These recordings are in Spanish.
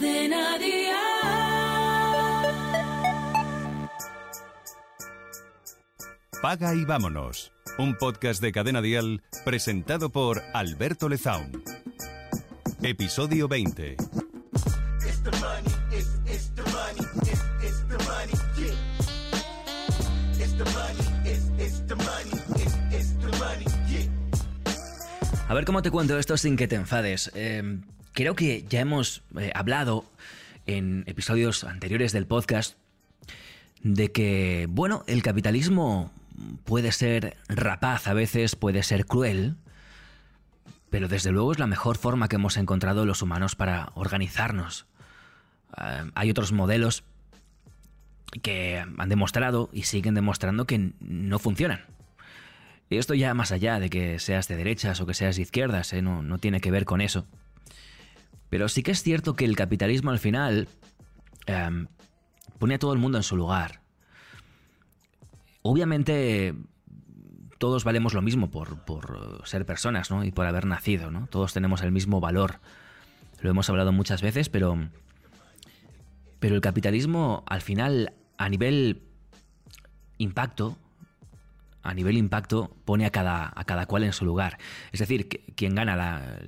Cadena. Paga y vámonos. Un podcast de Cadena Dial presentado por Alberto Lezaun. Episodio 20. A ver cómo te cuento esto sin que te enfades. Eh, creo que ya hemos eh, hablado en episodios anteriores del podcast de que, bueno, el capitalismo puede ser rapaz a veces, puede ser cruel, pero desde luego es la mejor forma que hemos encontrado los humanos para organizarnos. Eh, hay otros modelos que han demostrado y siguen demostrando que no funcionan. Y esto ya más allá de que seas de derechas o que seas de izquierdas, ¿eh? no, no tiene que ver con eso. Pero sí que es cierto que el capitalismo al final em, pone a todo el mundo en su lugar. Obviamente todos valemos lo mismo por, por, ser personas ¿no? y por haber nacido. ¿no? Todos tenemos el mismo valor. Lo hemos hablado muchas veces, pero, pero el capitalismo al final a nivel impacto a nivel impacto pone a cada, a cada cual en su lugar. Es decir, quien gana la,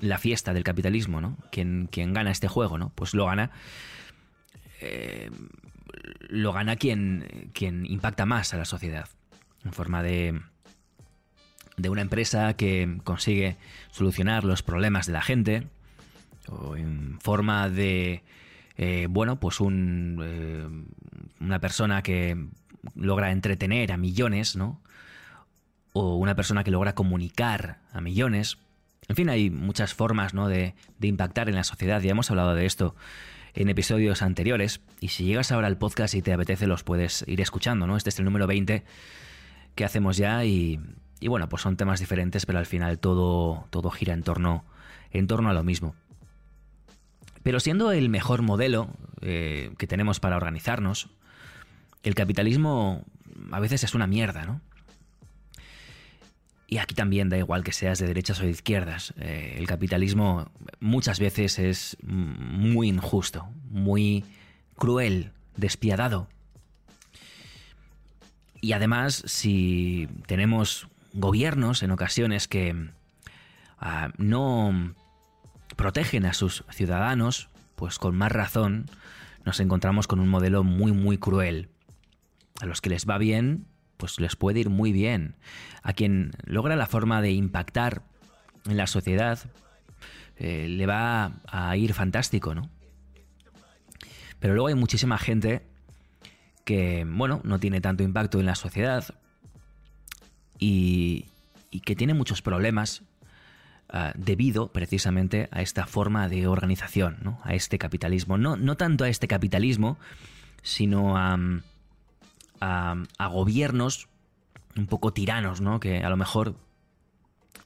la, fiesta del capitalismo, ¿no? Quien, gana este juego, ¿no? Pues lo gana. Eh, lo gana quien, quien impacta más a la sociedad. En forma de. de una empresa que consigue solucionar los problemas de la gente. O en forma de. Eh, bueno, pues un, eh, una persona que logra entretener a millones, ¿no? O una persona que logra comunicar a millones. En fin, hay muchas formas ¿no? de, impactar en la sociedad. Ya hemos hablado de esto en episodios anteriores. Y si llegas ahora al podcast y te apetece, los puedes ir escuchando, ¿no? Este es el número 20 que hacemos ya y, y bueno, pues son temas diferentes, pero al final todo, todo gira en torno, en torno a lo mismo. Pero siendo el mejor modelo eh, que tenemos para organizarnos, el capitalismo a veces es una mierda, ¿no? Y aquí también da igual que seas de derechas o de izquierdas. Eh, el capitalismo muchas veces es muy injusto, muy cruel, despiadado. Y además, si tenemos gobiernos en ocasiones que ah, no protegen a sus ciudadanos, pues con más razón nos encontramos con un modelo muy, muy cruel. A los que les va bien, pues les puede ir muy bien. A quien logra la forma de impactar en la sociedad, eh, le va a ir fantástico, ¿no? Pero luego hay muchísima gente que, bueno, no tiene tanto impacto en la sociedad y, que tiene muchos problemas uh, debido precisamente a esta forma de organización, ¿no? a este capitalismo. No, no tanto a este capitalismo, sino a... Um, a, gobiernos un poco tiranos, ¿no? Que a lo mejor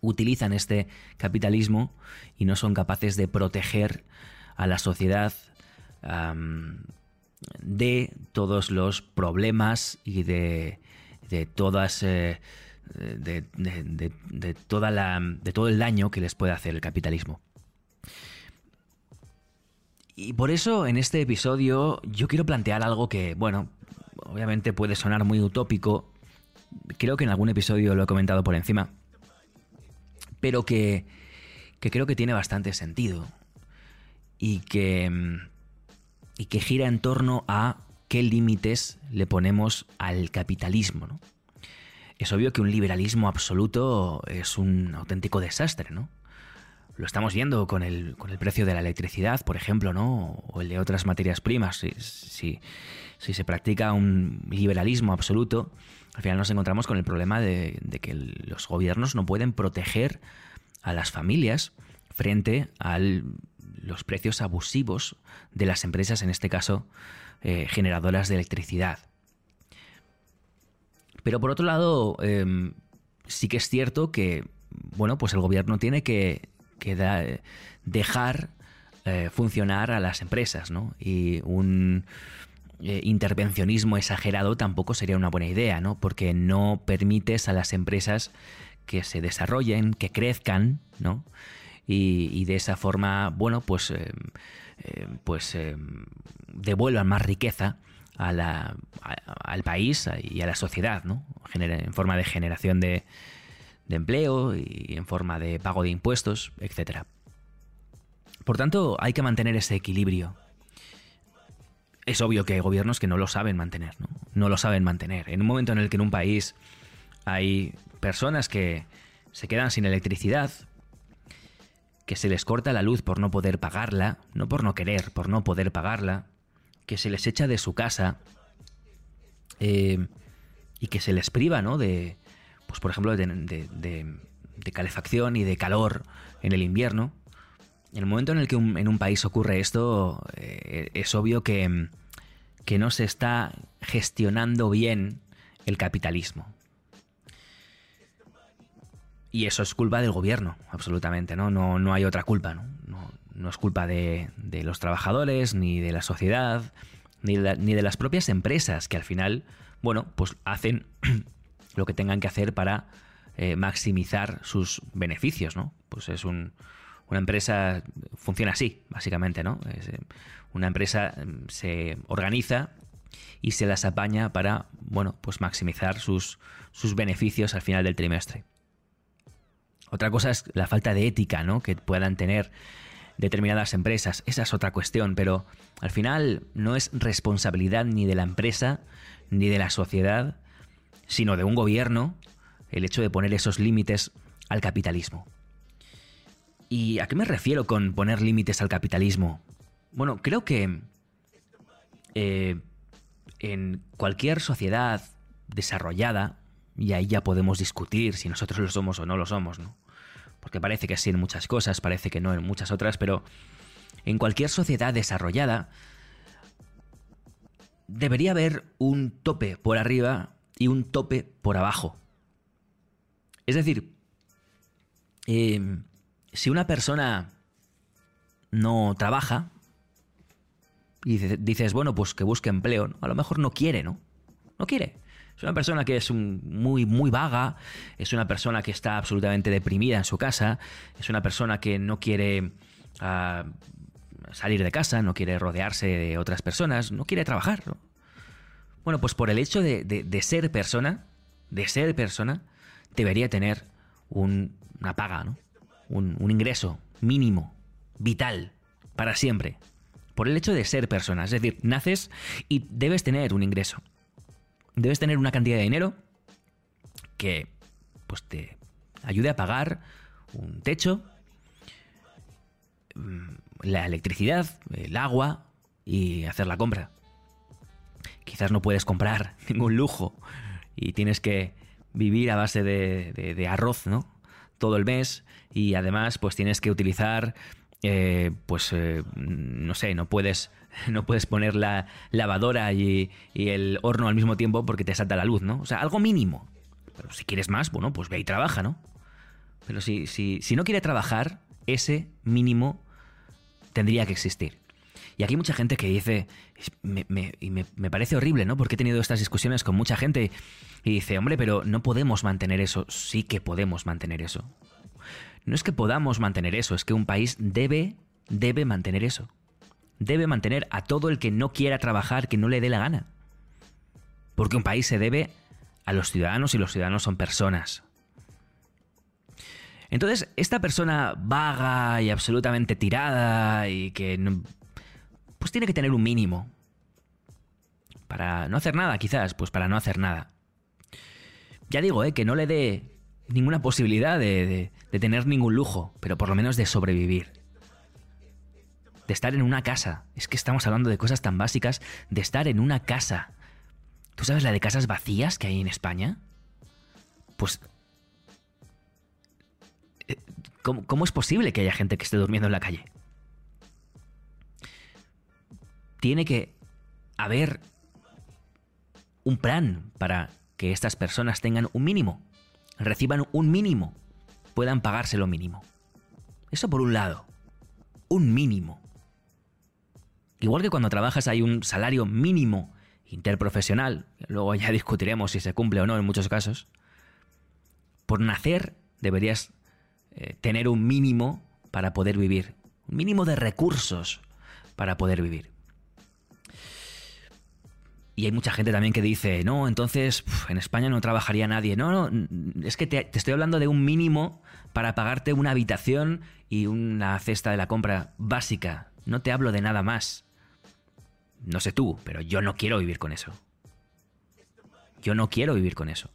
utilizan este capitalismo y no son capaces de proteger a la sociedad de todos los problemas y de, de todas eh, de, de, toda la, de todo el daño que les puede hacer el capitalismo. Y por eso en este episodio yo quiero plantear algo que, bueno, obviamente puede sonar muy utópico, creo que en algún episodio lo he comentado por encima, pero que, que creo que tiene bastante sentido y que, y que gira en torno a qué límites le ponemos al capitalismo. ¿no? Es obvio que un liberalismo absoluto es un auténtico desastre, ¿no? Lo estamos viendo con el, con el precio de la electricidad, por ejemplo, ¿no? O el de otras materias primas. Si, si, se practica un liberalismo absoluto, al final nos encontramos con el problema de, que los gobiernos no pueden proteger a las familias frente a los precios abusivos de las empresas, en este caso eh, generadoras de electricidad. Pero por otro lado, em, sí que es cierto que, bueno, pues el gobierno tiene que que dejar eh, funcionar a las empresas, ¿no? Y un eh, intervencionismo exagerado tampoco sería una buena idea, ¿no? Porque no permites a las empresas que se desarrollen, que crezcan, ¿no? Y, de esa forma, bueno, pues eh, eh, pues eh, devuelvan más riqueza al país y a la sociedad, ¿no? en forma de generación de, de empleo y en forma de pago de impuestos, etc. Por tanto, hay que mantener ese equilibrio. Es obvio que hay gobiernos que no lo saben mantener, ¿no? No lo saben mantener. En un momento en el que en un país hay personas que se quedan sin electricidad, que se les corta la luz por no poder pagarla, no por no querer, por no poder pagarla, que se les echa de su casa eh, y que se les priva, ¿no? De, pues por ejemplo, de, calefacción y de calor en el invierno. En el momento en el que en un país ocurre esto, eh, es obvio que, que no se está gestionando bien el capitalismo. Y eso es culpa del gobierno, absolutamente, ¿no? No, no hay otra culpa, ¿no? No, es culpa de, los trabajadores, ni de la sociedad, ni de, ni de las propias empresas, que al final, bueno, pues hacen lo que tengan que hacer para eh, maximizar sus beneficios, ¿no? Pues es un, una empresa, funciona así, básicamente, ¿no? Eh, una empresa mm, se organiza y se las apaña para, bueno, pues maximizar sus, sus beneficios al final del trimestre. Otra cosa es la falta de ética, ¿no? Que puedan tener determinadas empresas. Esa es otra cuestión, pero al final no es responsabilidad ni de la empresa ni de la sociedad sino de un gobierno, el hecho de poner esos límites al capitalismo. ¿Y a qué me refiero con poner límites al capitalismo? Bueno, creo que eh, en cualquier sociedad desarrollada, y ahí ya podemos discutir si nosotros lo somos o no lo somos, ¿no? Porque parece que sí en muchas cosas, parece que no en muchas otras, pero en cualquier sociedad desarrollada debería haber un tope por arriba y un tope por abajo. Es decir, em, si una persona no trabaja y dices, bueno, pues que busque empleo, a lo mejor no quiere, ¿no? No quiere. Es una persona que es muy, muy vaga, es una persona que está absolutamente deprimida en su casa, es una persona que no quiere ah, salir de casa, no quiere rodearse de otras personas, no quiere trabajar. ¿no? Bueno, pues por el hecho de, ser persona, de ser persona, debería tener una paga, ¿no? Un, un, ingreso mínimo, vital, para siempre. Por el hecho de ser persona. Es decir, naces y debes tener un ingreso. Debes tener una cantidad de dinero que pues te ayude a pagar un techo, mm, la electricidad, el agua y hacer la compra quizás no puedes comprar ningún lujo y tienes que vivir a base de, arroz, ¿no? Todo el mes y además pues tienes que utilizar, eh, pues eh, no sé, no puedes, no puedes poner la lavadora y, el horno al mismo tiempo porque te salta la luz, ¿no? O sea, algo mínimo. Pero si quieres más, bueno, pues ve y trabaja, ¿no? Pero si, si, si no quiere trabajar, ese mínimo tendría que existir. Y aquí hay mucha gente que dice, me, y me, parece horrible, ¿no? Porque he tenido estas discusiones con mucha gente y dice, hombre, pero no podemos mantener eso. Sí que podemos mantener eso. No es que podamos mantener eso, es que un país debe, debe mantener eso. Debe mantener a todo el que no quiera trabajar, que no le dé la gana. Porque un país se debe a los ciudadanos y los ciudadanos son personas. Entonces, esta persona vaga y absolutamente tirada y que pues tiene que tener un mínimo. Para no hacer nada, quizás, pues para no hacer nada. Ya digo, ¿eh? que no le dé ninguna posibilidad de, tener ningún lujo, pero por lo menos de sobrevivir. De estar en una casa. Es que estamos hablando de cosas tan básicas. De estar en una casa. ¿Tú sabes la de casas vacías que hay en España? Pues... Eh, ¿Cómo, ¿Cómo, es posible que haya gente que esté durmiendo en la calle? Tiene que haber un plan para que estas personas tengan un mínimo, reciban un mínimo, puedan pagarse lo mínimo. Eso por un lado, un mínimo. Igual que cuando trabajas hay un salario mínimo interprofesional, luego ya discutiremos si se cumple o no en muchos casos, por nacer deberías eh, tener un mínimo para poder vivir, un mínimo de recursos para poder vivir. Y hay mucha gente también que dice, no, entonces en España no trabajaría nadie. No, no, es que te, estoy hablando de un mínimo para pagarte una habitación y una cesta de la compra básica. No te hablo de nada más. No sé tú, pero yo no quiero vivir con eso. Yo no quiero vivir con eso.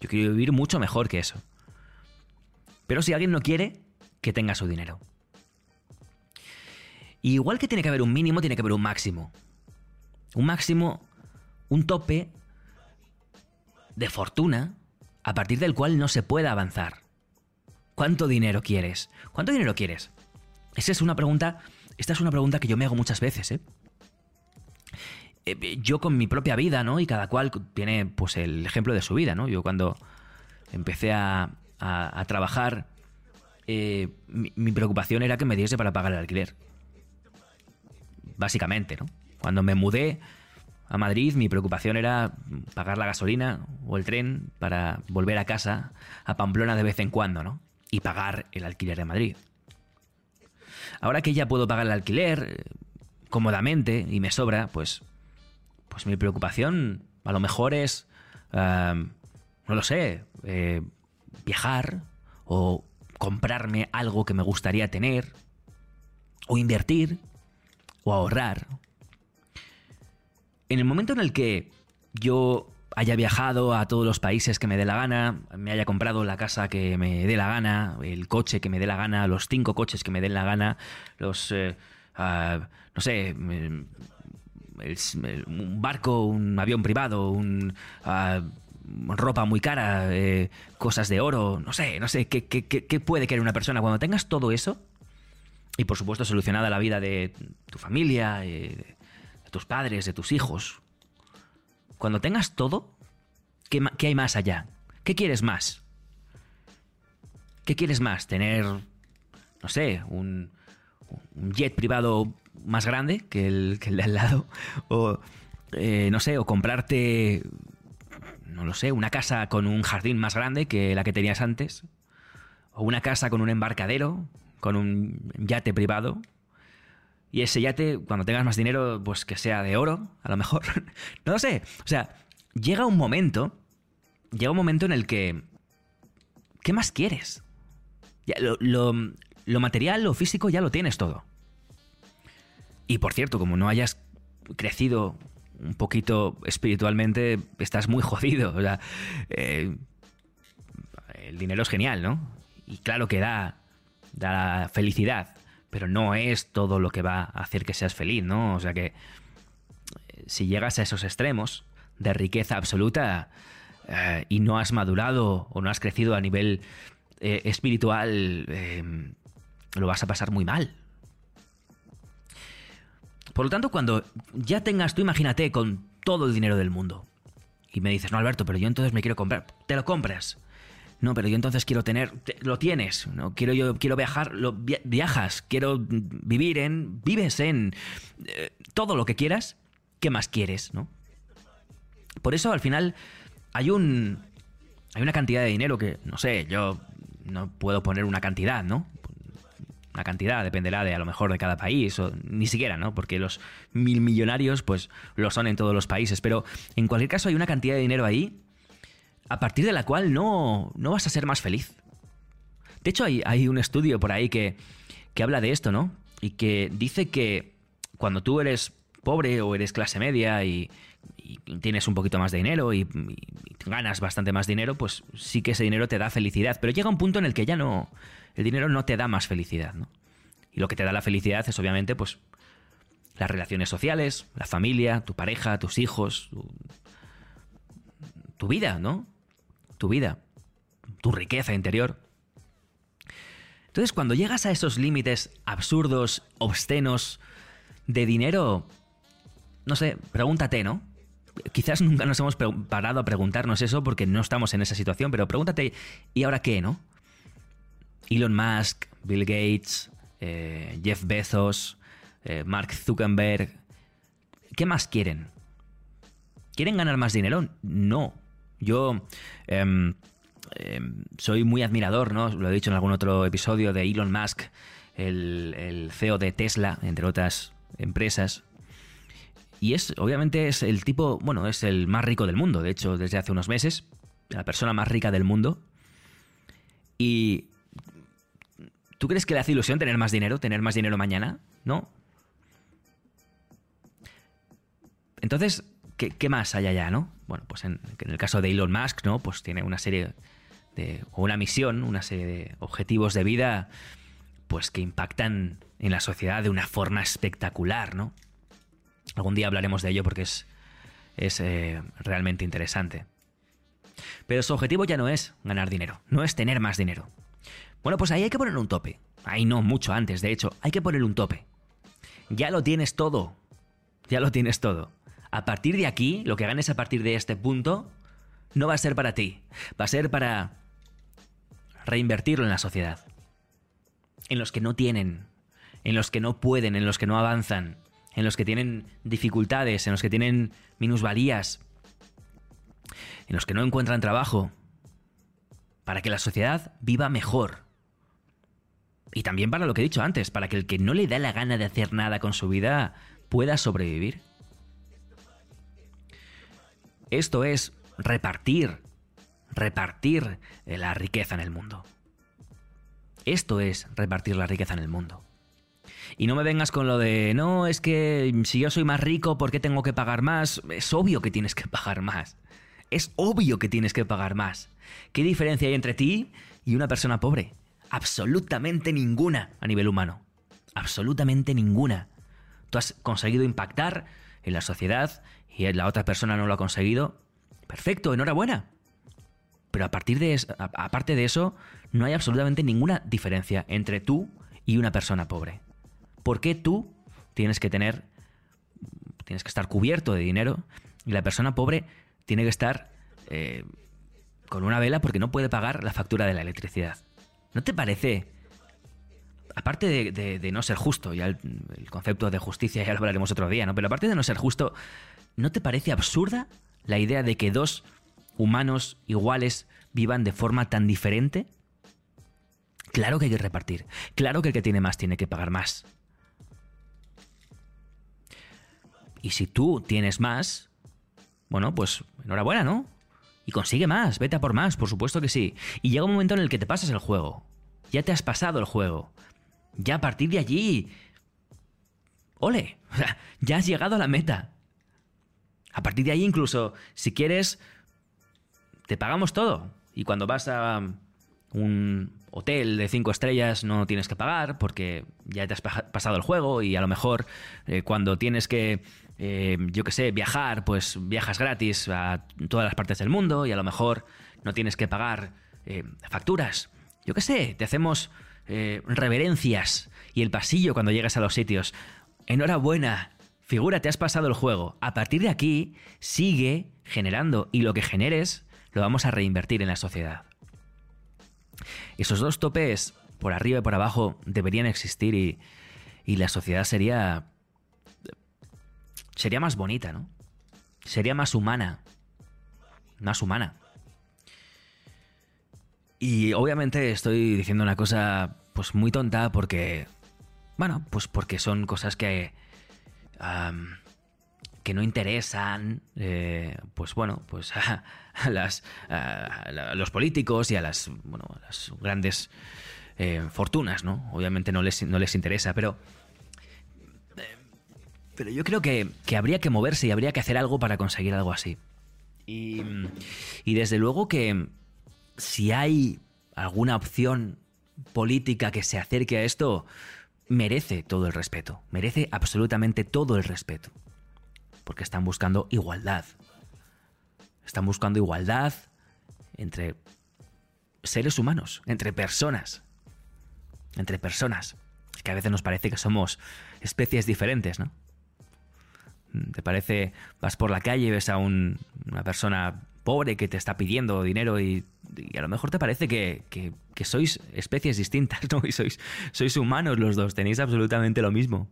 Yo quiero vivir mucho mejor que eso. Pero si alguien no quiere, que tenga su dinero. Igual que tiene que haber un mínimo, tiene que haber un máximo un máximo, un tope de fortuna a partir del cual no se puede avanzar. ¿Cuánto dinero quieres? ¿Cuánto dinero quieres? Esa es una pregunta, esta es una pregunta que yo me hago muchas veces, ¿eh? eh yo con mi propia vida, ¿no? Y cada cual tiene pues el ejemplo de su vida, ¿no? Yo cuando empecé a, trabajar, eh, mi, mi, preocupación era que me diese para pagar el alquiler. Básicamente, ¿no? Cuando me mudé a Madrid, mi preocupación era pagar la gasolina o el tren para volver a casa, a Pamplona de vez en cuando, ¿no? Y pagar el alquiler de Madrid. Ahora que ya puedo pagar el alquiler eh, cómodamente y me sobra, pues, pues mi preocupación a lo mejor es, no lo sé, eh, viajar o comprarme algo que me gustaría tener, o invertir, o ahorrar, en el momento en el que yo haya viajado a todos los países que me dé la gana, me haya comprado la casa que me dé la gana, el coche que me dé la gana, los cinco coches que me den la gana, los, eh, ah, no sé, un barco, un avión privado, un, ah, ropa muy cara, eh, cosas de oro, no sé, no sé, ¿qué, qué puede querer una persona? Cuando tengas todo eso, y por supuesto solucionada la vida de tu familia, eh, tus padres, de tus hijos. Cuando tengas todo, ¿qué, hay más allá? ¿Qué quieres más? ¿Qué quieres más? ¿Tener, no sé, un, jet privado más grande que el, que de al lado? O, eh, no sé, o comprarte, no lo sé, una casa con un jardín más grande que la que tenías antes. O una casa con un embarcadero, con un yate privado. Y ese yate, cuando tengas más dinero, pues que sea de oro, a lo mejor. no lo sé. O sea, llega un momento, llega un momento en el que... ¿Qué más quieres? lo, lo material, lo físico, ya lo tienes todo. Y por cierto, como no hayas crecido un poquito espiritualmente, estás muy jodido. O sea, eh, el dinero es genial, ¿no? Y claro que da, da felicidad pero no es todo lo que va a hacer que seas feliz, ¿no? O sea que eh, si llegas a esos extremos de riqueza absoluta eh, y no has madurado o no has crecido a nivel eh, espiritual, lo vas a pasar muy mal. Por lo tanto, cuando ya tengas, tú imagínate con todo el dinero del mundo y me dices, no Alberto, pero yo entonces me quiero comprar, te lo compras no, pero yo entonces quiero tener, lo tienes, ¿no? Quiero yo, quiero viajar, viajas, quiero vivir en, vives en eh, todo lo que quieras, ¿qué más quieres, no? Por eso al final hay un, hay una cantidad de dinero que, no sé, yo no puedo poner una cantidad, ¿no? Una cantidad dependerá de a lo mejor de cada país, o ni siquiera, ¿no? Porque los mil millonarios, pues lo son en todos los países. Pero en cualquier caso hay una cantidad de dinero ahí a partir de la cual no, no vas a ser más feliz. De hecho, hay, hay un estudio por ahí que, que habla de esto, ¿no? Y que dice que cuando tú eres pobre o eres clase media y, tienes un poquito más de dinero y, ganas bastante más dinero, pues sí que ese dinero te da felicidad. Pero llega un punto en el que ya no. El dinero no te da más felicidad, ¿no? Y lo que te da la felicidad es obviamente, pues. Las relaciones sociales, la familia, tu pareja, tus hijos, tu vida, ¿no? Tu vida, tu riqueza interior. Entonces, cuando llegas a esos límites absurdos, obscenos, de dinero, no sé, pregúntate, ¿no? Quizás nunca nos hemos parado a preguntarnos eso porque no estamos en esa situación, pero pregúntate, ¿y ahora qué, no? Elon Musk, Bill Gates, eh, Jeff Bezos, eh, Mark Zuckerberg, ¿qué más quieren? ¿Quieren ganar más dinero? No. Yo em, em, soy muy admirador, ¿no? Lo he dicho en algún otro episodio de Elon Musk. el, CEO de Tesla, entre otras empresas. Y es, obviamente, es el tipo, bueno, es el más rico del mundo, de hecho, desde hace unos meses, la persona más rica del mundo. Y ¿Tú crees que le hace ilusión tener más dinero, tener más dinero mañana? ¿No? Entonces, ¿qué, más hay allá, no? Bueno, pues en, el caso de Elon Musk, ¿no? Pues tiene una serie de. o una misión, una serie de objetivos de vida, pues que impactan en la sociedad de una forma espectacular, ¿no? Algún día hablaremos de ello porque es, es eh, realmente interesante. Pero su objetivo ya no es ganar dinero, no es tener más dinero. Bueno, pues ahí hay que poner un tope. Ahí no, mucho antes, de hecho, hay que poner un tope. Ya lo tienes todo. Ya lo tienes todo. A partir de aquí, lo que ganes a partir de este punto, no va a ser para ti. Va a ser para reinvertirlo en la sociedad. En los que no tienen, en los que no pueden, en los que no avanzan, en los que tienen dificultades, en los que tienen minusvalías, en los que no encuentran trabajo, para que la sociedad viva mejor. Y también para lo que he dicho antes, para que el que no le da la gana de hacer nada con su vida pueda sobrevivir. Esto es repartir, repartir la riqueza en el mundo. Esto es repartir la riqueza en el mundo. Y no me vengas con lo de, no, es que si yo soy más rico, ¿por qué tengo que pagar más? Es obvio que tienes que pagar más. Es obvio que tienes que pagar más. ¿Qué diferencia hay entre ti y una persona pobre? Absolutamente ninguna a nivel humano. Absolutamente ninguna. Tú has conseguido impactar en la sociedad y la otra persona no lo ha conseguido. Perfecto, enhorabuena. Pero a partir de aparte de eso, no hay absolutamente ninguna diferencia entre tú y una persona pobre. ¿Por qué tú tienes que tener tienes que estar cubierto de dinero y la persona pobre tiene que estar eh, con una vela porque no puede pagar la factura de la electricidad? ¿No te parece? Aparte de, no ser justo, ya el, concepto de justicia ya lo hablaremos otro día, ¿no? Pero aparte de no ser justo, ¿no te parece absurda la idea de que dos humanos iguales vivan de forma tan diferente? Claro que hay que repartir. Claro que el que tiene más tiene que pagar más. Y si tú tienes más, bueno, pues enhorabuena, ¿no? Y consigue más, vete a por más, por supuesto que sí. Y llega un momento en el que te pasas el juego. Ya te has pasado el juego. Ya a partir de allí... ¡Ole! ya has llegado a la meta. A partir de ahí incluso, si quieres, te pagamos todo. Y cuando vas a un hotel de cinco estrellas no tienes que pagar porque ya te has pasado el juego y a lo mejor eh, cuando tienes que eh, yo qué sé, viajar, pues viajas gratis a todas las partes del mundo y a lo mejor no tienes que pagar eh, facturas. Yo qué sé, te hacemos reverencias y el pasillo cuando llegas a los sitios. Enhorabuena, figura, te has pasado el juego. A partir de aquí, sigue generando y lo que generes lo vamos a reinvertir en la sociedad. Esos dos topes, por arriba y por abajo, deberían existir y, y la sociedad sería sería más bonita, ¿no? Sería más humana. Más humana. Y obviamente estoy diciendo una cosa pues muy tonta porque... Bueno, pues porque son cosas que... que no interesan, eh, pues bueno, pues a, las, los políticos y a las, bueno, las grandes eh, fortunas, ¿no? Obviamente no les, no les interesa, pero pero yo creo que, habría que moverse y habría que hacer algo para conseguir algo así. Y desde luego que si hay alguna opción política que se acerque a esto, merece todo el respeto. Merece absolutamente todo el respeto. Porque están buscando igualdad. Están buscando igualdad entre seres humanos, entre personas. Entre personas. Que a veces nos parece que somos especies diferentes, ¿no? ¿Te parece, vas por la calle y ves a una persona pobre que te está pidiendo dinero y, a lo mejor te parece que, sois especies distintas, ¿no? Y sois, sois humanos los dos, tenéis absolutamente lo mismo.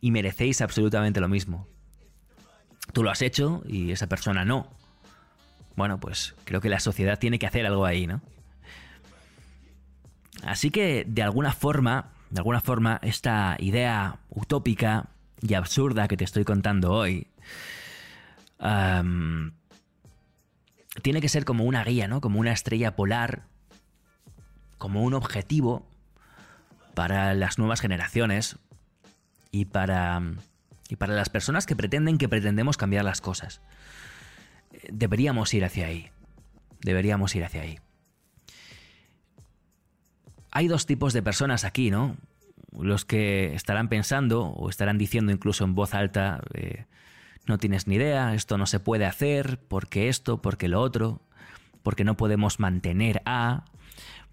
Y merecéis absolutamente lo mismo. Tú lo has hecho y esa persona no. Bueno, pues creo que la sociedad tiene que hacer algo ahí, ¿no? Así que, de alguna forma, de alguna forma, esta idea utópica y absurda que te estoy contando hoy, tiene que ser como una guía, ¿no? Como una estrella polar, como un objetivo para las nuevas generaciones y para, y para las personas que pretenden que pretendemos cambiar las cosas. Deberíamos ir hacia ahí. Deberíamos ir hacia ahí. Hay dos tipos de personas aquí, ¿no? Los que estarán pensando o estarán diciendo incluso en voz alta, eh, no tienes ni idea, esto no se puede hacer, porque esto, porque lo otro, porque no podemos mantener a,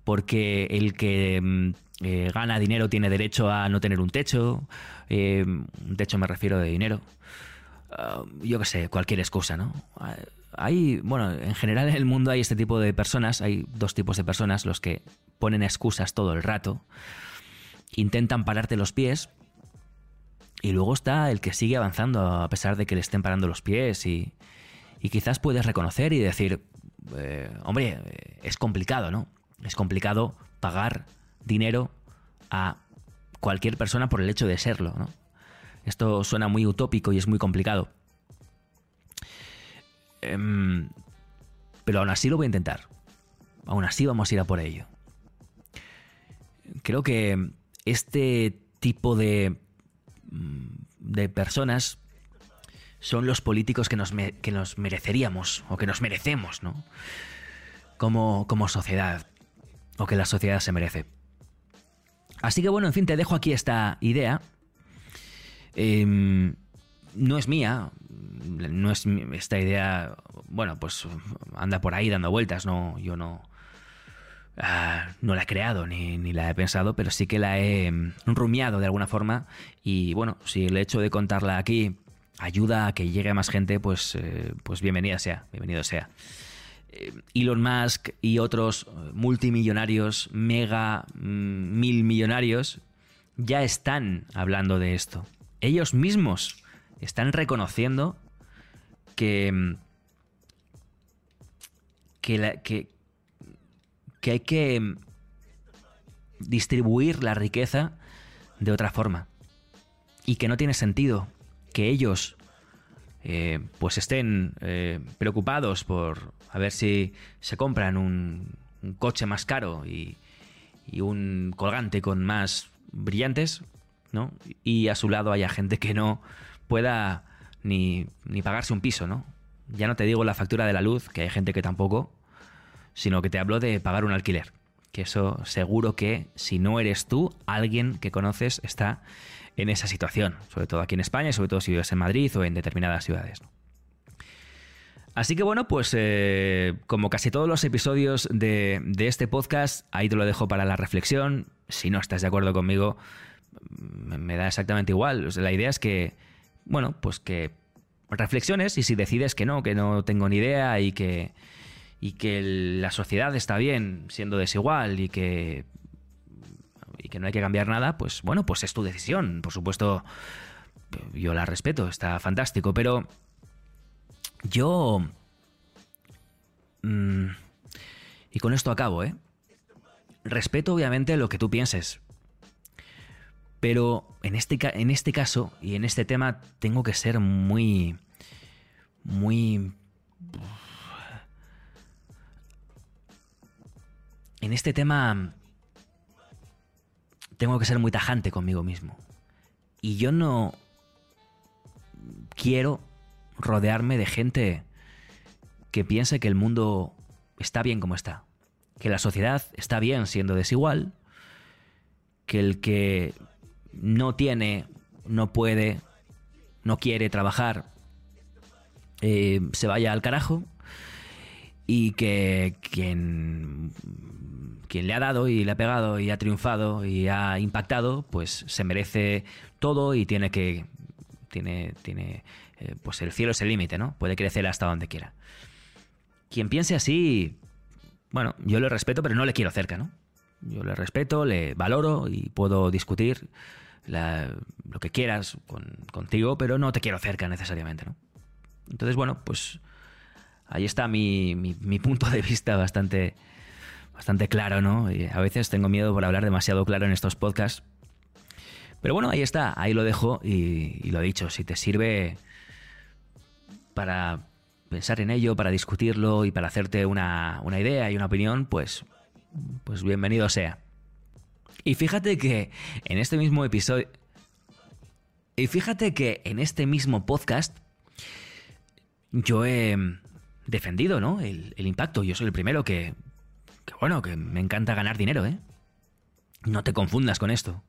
porque el que mm, eh, gana dinero tiene derecho a no tener un techo, eh, un techo me refiero de dinero, ah, yo qué sé, cualquier excusa, ¿no? Hay, bueno, en general en el mundo hay este tipo de personas, hay dos tipos de personas, los que ponen excusas todo el rato, intentan pararte los pies, y luego está el que sigue avanzando a pesar de que le estén parando los pies y, quizás puedes reconocer y decir, eh, hombre, es complicado, ¿no? Es complicado pagar dinero a cualquier persona por el hecho de serlo, ¿no? Esto suena muy utópico y es muy complicado. Em, pero aún así lo voy a intentar. Aún así vamos a ir a por ello. Creo que este tipo de de personas son los políticos que nos, que nos mereceríamos o que nos merecemos, ¿no? Como, como sociedad, o que la sociedad se merece. Así que bueno, en fin, te dejo aquí esta idea. Em, no es mía, no es esta idea, bueno, pues anda por ahí dando vueltas, no, yo no, Ah, no la he creado ni, la he pensado, pero sí que la he mm, rumiado de alguna forma. Y bueno, si el hecho de contarla aquí ayuda a que llegue a más gente, pues, eh, pues bienvenida sea, bienvenido sea. Eh, Elon Musk y otros multimillonarios, mega mm, mil millonarios, ya están hablando de esto. Ellos mismos están reconociendo que, mm, la, que, que hay que mm, distribuir la riqueza de otra forma. Y que no tiene sentido que ellos eh, pues estén eh, preocupados por a ver si se compran un, coche más caro y, y, un colgante con más brillantes, ¿no? Y a su lado haya gente que no pueda ni, ni pagarse un piso, ¿no? Ya no te digo la factura de la luz, que hay gente que tampoco, sino que te hablo de pagar un alquiler. Que eso seguro que si no eres tú, alguien que conoces está en esa situación, sobre todo aquí en España, sobre todo si vives en Madrid o en determinadas ciudades. Así que bueno, pues eh, como casi todos los episodios de, este podcast, ahí te lo dejo para la reflexión. Si no estás de acuerdo conmigo, me, da exactamente igual. la idea es que, bueno, pues que reflexiones y si decides que no, que no tengo ni idea y que, y que la sociedad está bien siendo desigual y que y que no hay que cambiar nada, pues bueno, pues es tu decisión. Por supuesto, yo la respeto, está fantástico, pero yo mm, y con esto acabo, ¿eh? Respeto obviamente lo que tú pienses. Pero en este, en este caso y en este tema tengo que ser muy muy en este tema tengo que ser muy tajante conmigo mismo. Y yo no quiero rodearme de gente que piense que el mundo está bien como está, que la sociedad está bien siendo desigual, que el que no tiene, no puede, no quiere trabajar, eh, se vaya al carajo y que quien quien le ha dado y le ha pegado y ha triunfado y ha impactado, pues se merece todo y tiene que. Tiene. tiene eh, pues el cielo es el límite, ¿no? Puede crecer hasta donde quiera. Quien piense así. Bueno, yo le respeto, pero no le quiero cerca, ¿no? Yo le respeto, le valoro y puedo discutir lo que quieras contigo, pero no te quiero cerca necesariamente, ¿no? Entonces, bueno, pues ahí está mi, mi punto de vista bastante bastante claro, ¿no? Y a veces tengo miedo por hablar demasiado claro en estos podcasts. Pero bueno, ahí está, ahí lo dejo y, lo he dicho, si te sirve para pensar en ello, para discutirlo y para hacerte una, una idea y una opinión, pues, pues bienvenido sea. Y fíjate que en este mismo episodio... Y fíjate que en este mismo podcast yo he defendido, ¿no? El, impacto. Yo soy el primero que, que, bueno, que me encanta ganar dinero, ¿eh? No te confundas con esto.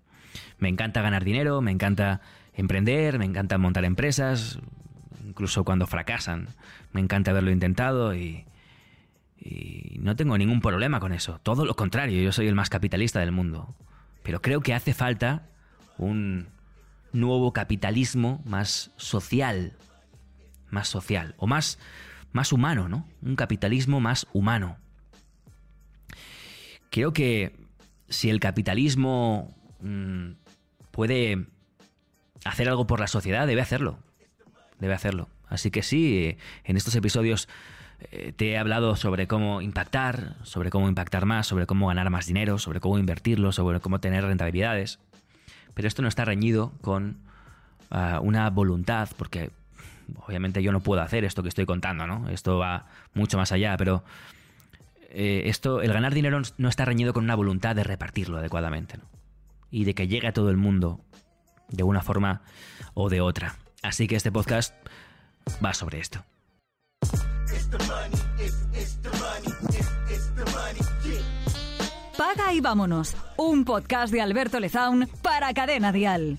Me encanta ganar dinero, me encanta emprender, me encanta montar empresas, incluso cuando fracasan. Me encanta haberlo intentado y, y no tengo ningún problema con eso. Todo lo contrario, yo soy el más capitalista del mundo. Pero creo que hace falta un nuevo capitalismo más social. Más social. O más, más humano, ¿no? Un capitalismo más humano. Creo que si el capitalismo mm, puede hacer algo por la sociedad, debe hacerlo. Debe hacerlo. Así que sí, en estos episodios eh, te he hablado sobre cómo impactar, sobre cómo impactar más, sobre cómo ganar más dinero, sobre cómo invertirlo, sobre cómo tener rentabilidades. Pero esto no está reñido con ah, una voluntad, porque obviamente yo no puedo hacer esto que estoy contando, ¿no? Esto va mucho más allá, pero eh, esto, el ganar dinero no está reñido con una voluntad de repartirlo adecuadamente, ¿no? Y de que llegue a todo el mundo de una forma o de otra. Así que este podcast va sobre esto. Paga y vámonos. Un podcast de Alberto Lezaun para Cadena Dial.